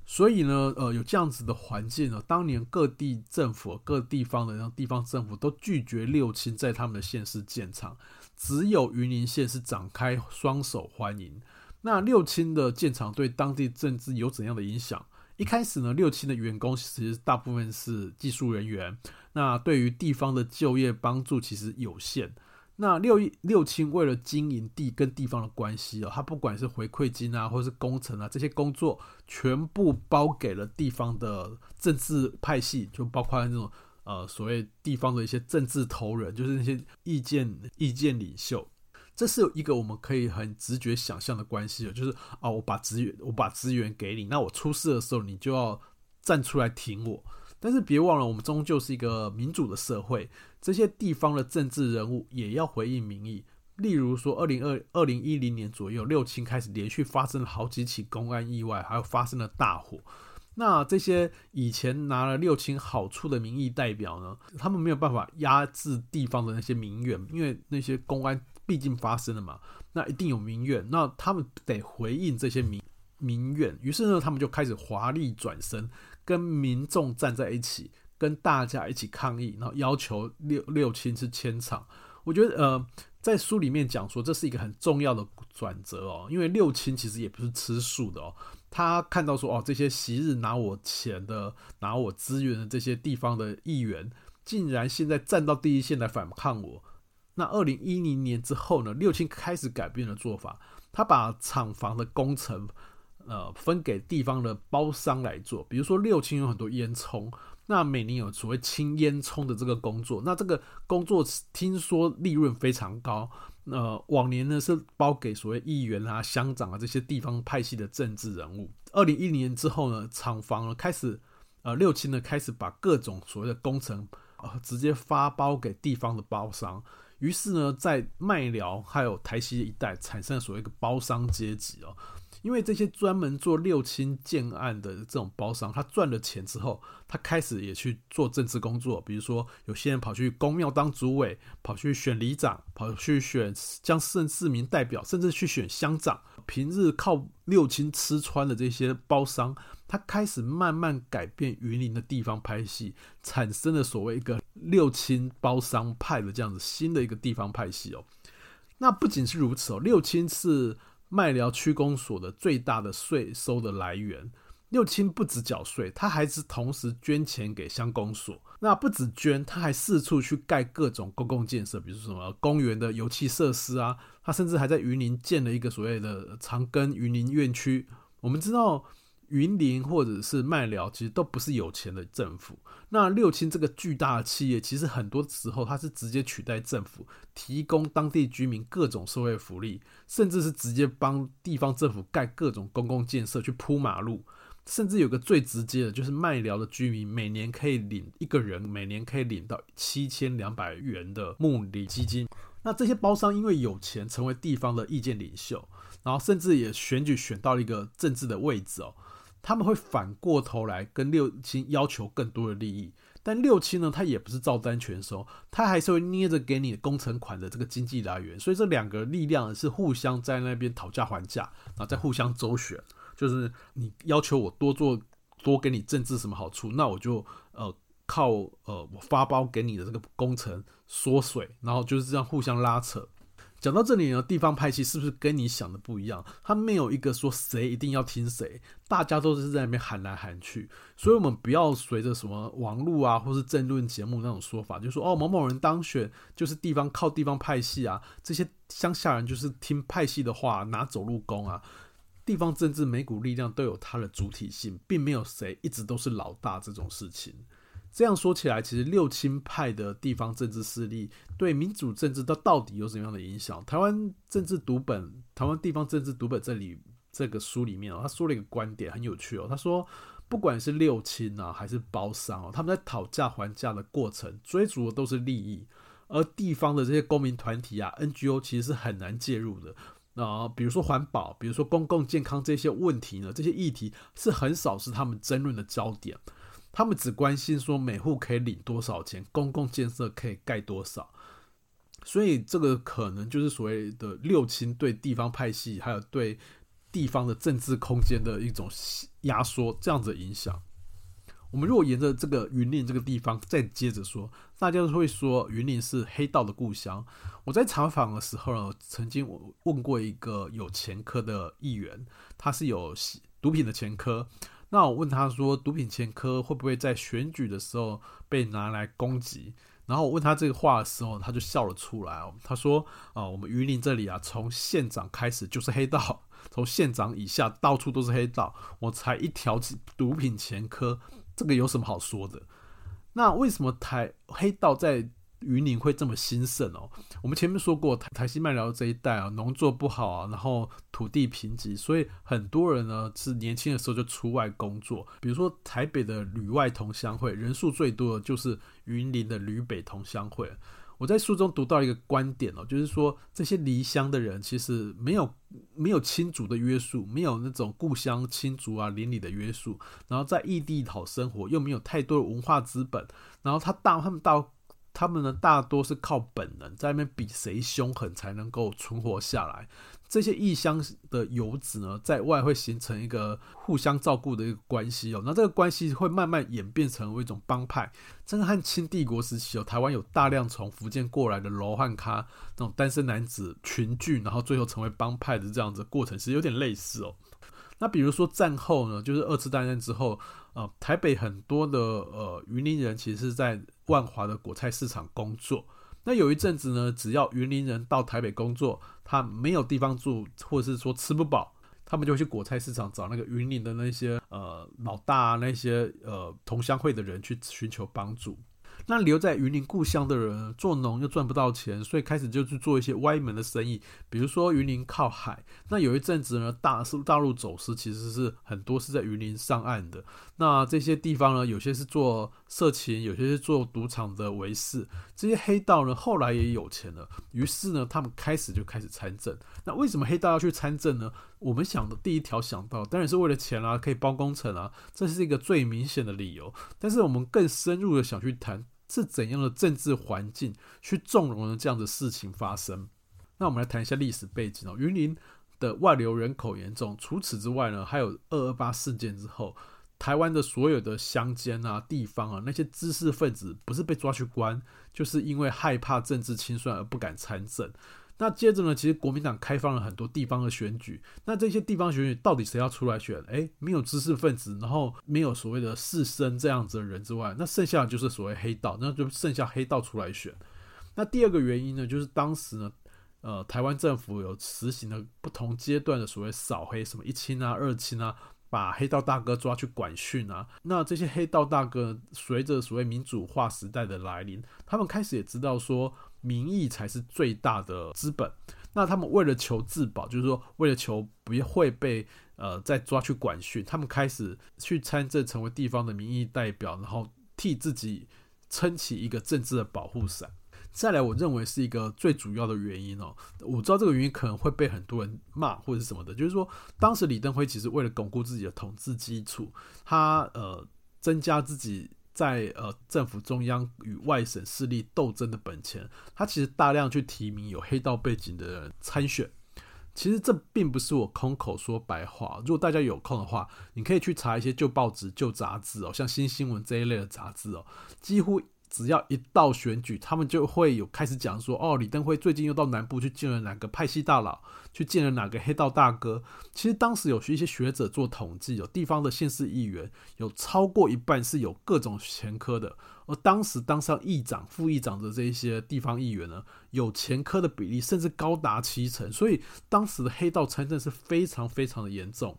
所以呢，呃，有这样子的环境呢，当年各地政府、各地方的那地方政府都拒绝六轻在他们的县市建厂，只有云林县是展开双手欢迎。那六轻的建厂对当地政治有怎样的影响？一开始呢，六轻的员工其实大部分是技术人员，那对于地方的就业帮助其实有限。那六六轻为了经营地跟地方的关系哦，他不管是回馈金啊，或是工程啊，这些工作全部包给了地方的政治派系，就包括那种呃所谓地方的一些政治头人，就是那些意见意见领袖。这是一个我们可以很直觉想象的关系，就是啊，我把资源我把资源给你，那我出事的时候你就要站出来挺我。但是别忘了，我们终究是一个民主的社会，这些地方的政治人物也要回应民意。例如说，二零二二零一零年左右，六轻开始连续发生了好几起公安意外，还有发生了大火。那这些以前拿了六轻好处的民意代表呢，他们没有办法压制地方的那些民怨，因为那些公安毕竟发生了嘛，那一定有民怨，那他们得回应这些民民怨。于是呢，他们就开始华丽转身。跟民众站在一起，跟大家一起抗议，然后要求六六轻是迁场。我觉得，呃，在书里面讲说，这是一个很重要的转折哦，因为六亲其实也不是吃素的哦。他看到说，哦，这些昔日拿我钱的、拿我资源的这些地方的议员，竟然现在站到第一线来反抗我。那二零一零年之后呢，六亲开始改变了做法，他把厂房的工程。呃，分给地方的包商来做，比如说六亲有很多烟囱，那每年有所谓清烟囱的这个工作，那这个工作听说利润非常高。呃，往年呢是包给所谓议员啊、乡长啊这些地方派系的政治人物。二零一零年之后呢，厂房呢开始，呃，六轻呢开始把各种所谓的工程，呃，直接发包给地方的包商。于是呢，在麦寮还有台西一带产生了所谓的包商阶级哦。因为这些专门做六亲建案的这种包商，他赚了钱之后，他开始也去做政治工作。比如说，有些人跑去公庙当主委，跑去选里长，跑去选将市市民代表，甚至去选乡长。平日靠六亲吃穿的这些包商，他开始慢慢改变云林的地方派系，产生了所谓一个六亲包商派的这样子新的一个地方派系哦。那不仅是如此哦，六亲是。麦寮区公所的最大的税收的来源，六亲不止缴税，他还是同时捐钱给乡公所。那不止捐，他还四处去盖各种公共建设，比如说什么公园的游憩设施啊，他甚至还在云林建了一个所谓的长庚云林院区。我们知道。云林或者是麦寮，其实都不是有钱的政府。那六轻这个巨大的企业，其实很多时候它是直接取代政府，提供当地居民各种社会福利，甚至是直接帮地方政府盖各种公共建设，去铺马路。甚至有个最直接的，就是麦寮的居民每年可以领一个人每年可以领到七千两百元的牧里基金。那这些包商因为有钱，成为地方的意见领袖，然后甚至也选举选到了一个政治的位置哦。他们会反过头来跟六轻要求更多的利益，但六七呢，他也不是照单全收，他还是会捏着给你工程款的这个经济来源，所以这两个力量是互相在那边讨价还价，然后再互相周旋，就是你要求我多做多给你政治什么好处，那我就呃靠呃我发包给你的这个工程缩水，然后就是这样互相拉扯。讲到这里呢，地方派系是不是跟你想的不一样？他没有一个说谁一定要听谁，大家都是在那边喊来喊去。所以，我们不要随着什么网络啊，或是政论节目那种说法，就说哦某某人当选就是地方靠地方派系啊，这些乡下人就是听派系的话拿走路工啊。地方政治每股力量都有它的主体性，并没有谁一直都是老大这种事情。这样说起来，其实六亲派的地方政治势力对民主政治它到底有什么样的影响？台湾政治读本，台湾地方政治读本这里这个书里面哦，他说了一个观点很有趣哦。他说，不管是六亲啊还是包商哦，他们在讨价还价的过程，追逐的都是利益，而地方的这些公民团体啊，NGO 其实是很难介入的啊。比如说环保，比如说公共健康这些问题呢，这些议题是很少是他们争论的焦点。他们只关心说每户可以领多少钱，公共建设可以盖多少，所以这个可能就是所谓的六亲对地方派系，还有对地方的政治空间的一种压缩，这样子的影响。我们如果沿着这个云林这个地方再接着说，大家都会说云林是黑道的故乡。我在采访的时候呢，曾经我问过一个有前科的议员，他是有毒品的前科。那我问他说，毒品前科会不会在选举的时候被拿来攻击？然后我问他这个话的时候，他就笑了出来。他说：“啊，我们榆林这里啊，从县长开始就是黑道，从县长以下到处都是黑道。我才一条毒品前科，这个有什么好说的？那为什么台黑道在？”云林会这么兴盛哦？我们前面说过，台台西麦寮这一带啊，农作不好啊，然后土地贫瘠，所以很多人呢是年轻的时候就出外工作。比如说台北的旅外同乡会，人数最多的就是云林的旅北同乡会。我在书中读到一个观点哦，就是说这些离乡的人其实没有没有亲族的约束，没有那种故乡亲族啊邻里的约束，然后在异地讨生活，又没有太多的文化资本，然后他到他们到。他们呢，大多是靠本能，在那边比谁凶狠才能够存活下来。这些异乡的游子呢，在外会形成一个互相照顾的一个关系哦。那这个关系会慢慢演变成为一种帮派。这个和清帝国时期哦，台湾有大量从福建过来的罗汉脚那种单身男子群聚，然后最后成为帮派的这样子的过程，是有点类似哦。那比如说战后呢，就是二次大战之后，啊，台北很多的呃云林人其实是在万华的果菜市场工作。那有一阵子呢，只要云林人到台北工作，他没有地方住，或者是说吃不饱，他们就去果菜市场找那个云林的那些呃老大啊，那些呃同乡会的人去寻求帮助。那留在云林故乡的人，做农又赚不到钱，所以开始就去做一些歪门的生意。比如说云林靠海，那有一阵子呢，大是大陆走私其实是很多是在云林上岸的。那这些地方呢，有些是做色情，有些是做赌场的维士。这些黑道呢，后来也有钱了，于是呢，他们开始就开始参政。那为什么黑道要去参政呢？我们想的第一条想到，当然是为了钱啊，可以包工程啊，这是一个最明显的理由。但是我们更深入的想去谈。是怎样的政治环境去纵容了这样的事情发生？那我们来谈一下历史背景哦。云林的外流人口严重，除此之外呢，还有二二八事件之后，台湾的所有的乡间啊、地方啊，那些知识分子不是被抓去关，就是因为害怕政治清算而不敢参政。那接着呢，其实国民党开放了很多地方的选举。那这些地方选举到底谁要出来选？诶，没有知识分子，然后没有所谓的士绅这样子的人之外，那剩下的就是所谓黑道，那就剩下黑道出来选。那第二个原因呢，就是当时呢，呃，台湾政府有实行了不同阶段的所谓扫黑，什么一清啊、二清啊，把黑道大哥抓去管训啊。那这些黑道大哥随着所谓民主化时代的来临，他们开始也知道说。民意才是最大的资本。那他们为了求自保，就是说为了求不会被呃再抓去管训，他们开始去参政，成为地方的民意代表，然后替自己撑起一个政治的保护伞。再来，我认为是一个最主要的原因哦。我知道这个原因可能会被很多人骂或者什么的，就是说当时李登辉其实为了巩固自己的统治基础，他呃增加自己。在呃政府中央与外省势力斗争的本钱，他其实大量去提名有黑道背景的人参选。其实这并不是我空口说白话。如果大家有空的话，你可以去查一些旧报纸、旧杂志哦，像新新闻这一类的杂志哦，几乎。只要一到选举，他们就会有开始讲说，哦，李登辉最近又到南部去见了哪个派系大佬，去见了哪个黑道大哥。其实当时有一些学者做统计，有地方的县市议员有超过一半是有各种前科的，而当时当上议长、副议长的这一些地方议员呢，有前科的比例甚至高达七成，所以当时的黑道参政是非常非常的严重。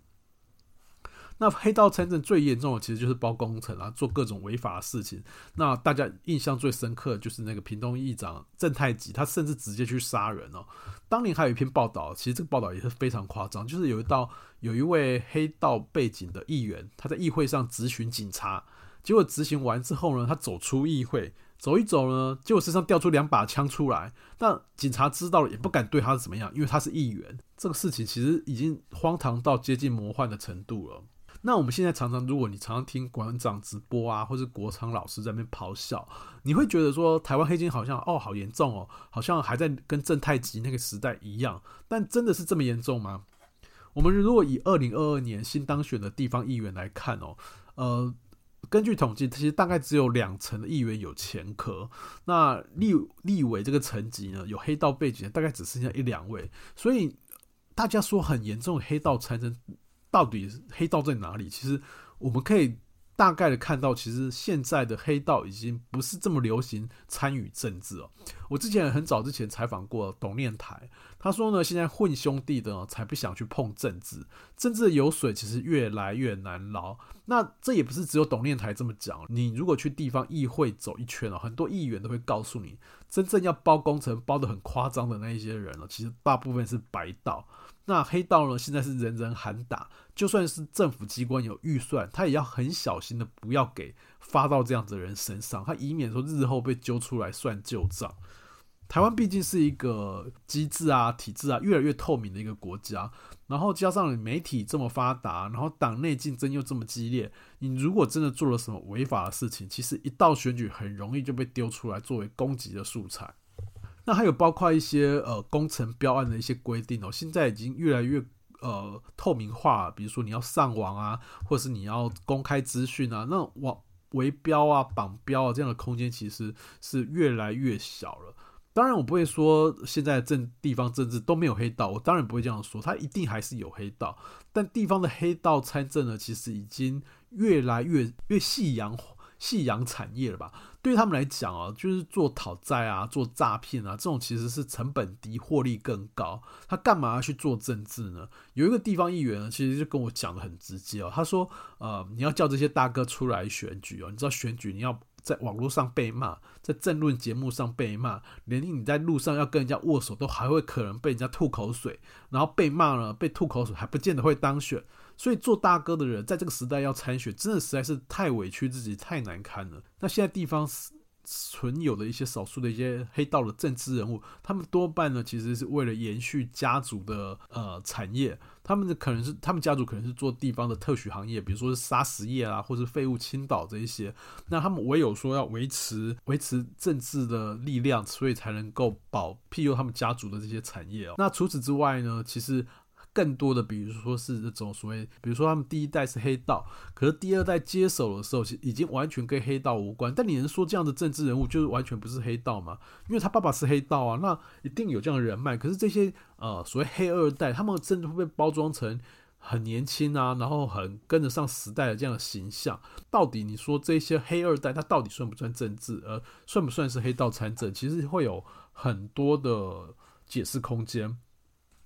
那黑道参政最严重的其实就是包工程啊，做各种违法的事情。那大家印象最深刻就是那个屏东议长郑太吉，他甚至直接去杀人哦。当年还有一篇报道，其实这个报道也是非常夸张，就是有一道有一位黑道背景的议员，他在议会上质询警察，结果执行完之后呢，他走出议会走一走呢，结果身上掉出两把枪出来。那警察知道了也不敢对他怎么样，因为他是议员。这个事情其实已经荒唐到接近魔幻的程度了。那我们现在常常，如果你常常听馆长直播啊，或是国昌老师在那边咆哮，你会觉得说台湾黑金好像哦好严重哦，好像还在跟正太极那个时代一样。但真的是这么严重吗？我们如果以二零二二年新当选的地方议员来看哦，呃，根据统计，其实大概只有两成的议员有前科。那立立委这个层级呢，有黑道背景的大概只剩下一两位。所以大家说很严重黑道产生。到底黑道在哪里？其实我们可以大概的看到，其实现在的黑道已经不是这么流行参与政治哦。我之前很早之前采访过董念台，他说呢，现在混兄弟的才不想去碰政治，政治的油水其实越来越难捞。那这也不是只有董念台这么讲，你如果去地方议会走一圈哦，很多议员都会告诉你，真正要包工程包得很夸张的那一些人呢，其实大部分是白道。那黑道呢？现在是人人喊打，就算是政府机关有预算，他也要很小心的不要给发到这样子的人身上，他以免说日后被揪出来算旧账。台湾毕竟是一个机制啊、体制啊越来越透明的一个国家，然后加上媒体这么发达，然后党内竞争又这么激烈，你如果真的做了什么违法的事情，其实一到选举很容易就被丢出来作为攻击的素材。那还有包括一些呃工程标案的一些规定哦，现在已经越来越呃透明化，比如说你要上网啊，或是你要公开资讯啊，那网围标啊、绑标啊这样的空间其实是越来越小了。当然，我不会说现在政地方政治都没有黑道，我当然不会这样说，它一定还是有黑道，但地方的黑道参政呢，其实已经越来越越夕阳夕阳产业了吧。对他们来讲啊，就是做讨债啊、做诈骗啊，这种其实是成本低、获利更高。他干嘛要去做政治呢？有一个地方议员呢，其实就跟我讲的很直接哦，他说：“呃，你要叫这些大哥出来选举哦，你知道选举你要在网络上被骂，在政论节目上被骂，连你在路上要跟人家握手都还会可能被人家吐口水，然后被骂了、被吐口水还不见得会当选。”所以做大哥的人，在这个时代要参选，真的实在是太委屈自己，太难堪了。那现在地方存有的一些少数的一些黑道的政治人物，他们多半呢，其实是为了延续家族的呃产业。他们的可能是他们家族可能是做地方的特许行业，比如说是砂石业啊，或是废物倾倒这一些。那他们唯有说要维持维持政治的力量，所以才能够保庇佑他们家族的这些产业哦。那除此之外呢，其实。更多的，比如说是这种所谓，比如说他们第一代是黑道，可是第二代接手的时候，已经完全跟黑道无关。但你能说这样的政治人物就是完全不是黑道吗？因为他爸爸是黑道啊，那一定有这样的人脉。可是这些呃所谓黑二代，他们甚至会被包装成很年轻啊，然后很跟得上时代的这样的形象。到底你说这些黑二代，他到底算不算政治？呃，算不算是黑道参政？其实会有很多的解释空间。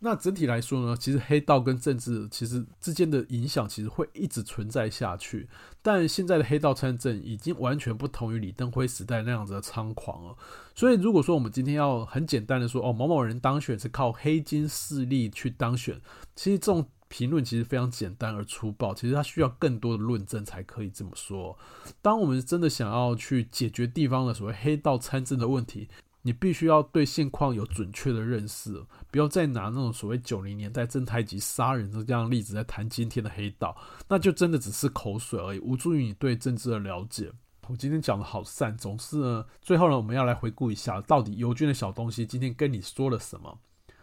那整体来说呢，其实黑道跟政治其实之间的影响其实会一直存在下去。但现在的黑道参政已经完全不同于李登辉时代那样子的猖狂了。所以如果说我们今天要很简单的说，哦，某某人当选是靠黑金势力去当选，其实这种评论其实非常简单而粗暴。其实它需要更多的论证才可以这么说。当我们真的想要去解决地方的所谓黑道参政的问题，你必须要对现况有准确的认识，不要再拿那种所谓九零年代正太级杀人的这样的例子来谈今天的黑道，那就真的只是口水而已，无助于你对政治的了解。我今天讲的好散，总是，最后呢，我们要来回顾一下，到底尤军的小东西今天跟你说了什么。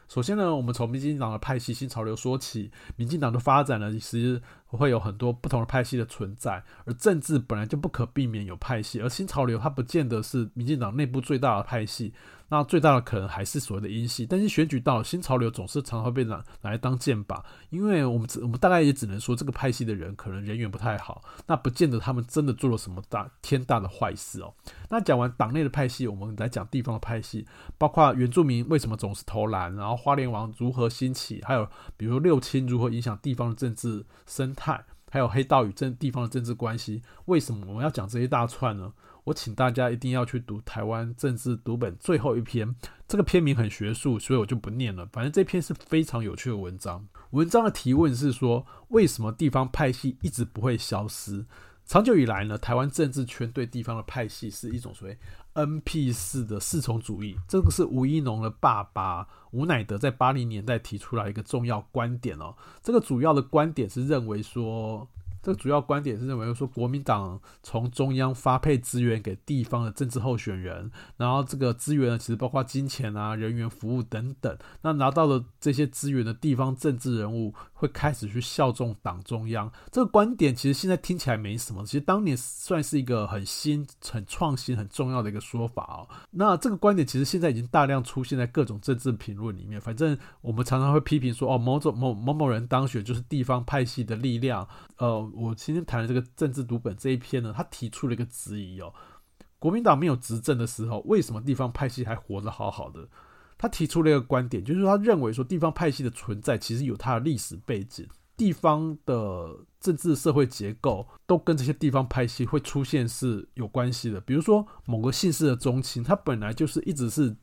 首先呢，我们从民进党的派系新潮流说起，民进党的发展呢，其实会有很多不同的派系的存在，而政治本来就不可避免有派系，而新潮流它不见得是民进党内部最大的派系。那最大的可能还是所谓的英系，但是选举到新潮流总是常常会被拿来当箭靶，因为我们只我们大概也只能说这个派系的人可能人缘不太好，那不见得他们真的做了什么大天大的坏事哦。那讲完党内的派系，我们来讲地方的派系，包括原住民为什么总是投蓝，然后花莲王如何兴起，还有比如六轻如何影响地方的政治生态，还有黑道与政地方的政治关系，为什么我们要讲这一大串呢？我请大家一定要去读《台湾政治读本》最后一篇，这个篇名很学术，所以我就不念了。反正这篇是非常有趣的文章。文章的提问是说，为什么地方派系一直不会消失？长久以来呢，台湾政治圈对地方的派系是一种所谓 NP 式的四重主义。这个是吴一农的爸爸吴乃德在八零年代提出来一个重要观点哦。这个主要的观点是认为说。这个主要观点是认为说，国民党从中央发配资源给地方的政治候选人，然后这个资源呢，其实包括金钱啊、人员服务等等。那拿到了这些资源的地方政治人物，会开始去效忠党中央。这个观点其实现在听起来没什么，其实当年算是一个很新、很创新、很重要的一个说法哦。那这个观点其实现在已经大量出现在各种政治评论里面。反正我们常常会批评说，哦，某种某某某人当选就是地方派系的力量，呃。我今天谈的这个政治读本这一篇呢，他提出了一个质疑哦，国民党没有执政的时候，为什么地方派系还活得好好的？他提出了一个观点，就是他认为说地方派系的存在其实有它的历史背景，地方的政治社会结构都跟这些地方派系会出现是有关系的。比如说某个姓氏的宗亲，他本来就是一直是。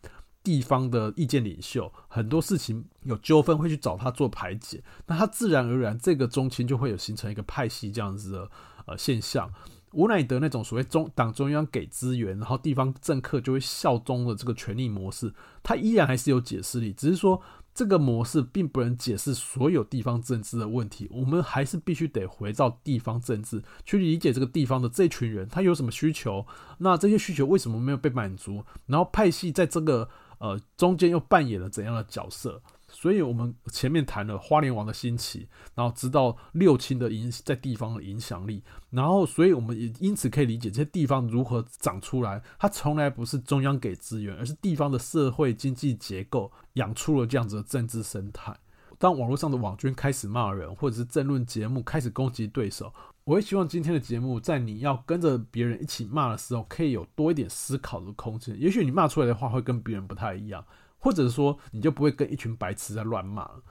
地方的意见领袖，很多事情有纠纷会去找他做排解，那他自然而然这个中青就会有形成一个派系这样子的呃现象。吴乃德那种所谓中党中央给资源，然后地方政客就会效忠的这个权力模式，它依然还是有解释力，只是说这个模式并不能解释所有地方政治的问题。我们还是必须得回到地方政治去理解这个地方的这群人他有什么需求，那这些需求为什么没有被满足，然后派系在这个。呃，中间又扮演了怎样的角色？所以我们前面谈了花莲王的兴起，然后知道六亲的影在地方的影响力，然后所以我们也因此可以理解这些地方如何长出来。它从来不是中央给资源，而是地方的社会经济结构养出了这样子的政治生态。当网络上的网军开始骂人，或者是政论节目开始攻击对手，我会希望今天的节目，在你要跟着别人一起骂的时候，可以有多一点思考的空间。也许你骂出来的话会跟别人不太一样，或者说你就不会跟一群白痴在乱骂了。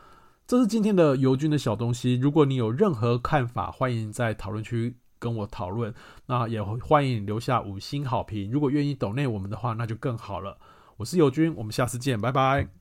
这是今天的尤军的小东西。如果你有任何看法，欢迎在讨论区跟我讨论。那也欢迎留下五星好评。如果愿意抖内我们的话，那就更好了。我是尤军，我们下次见，拜拜。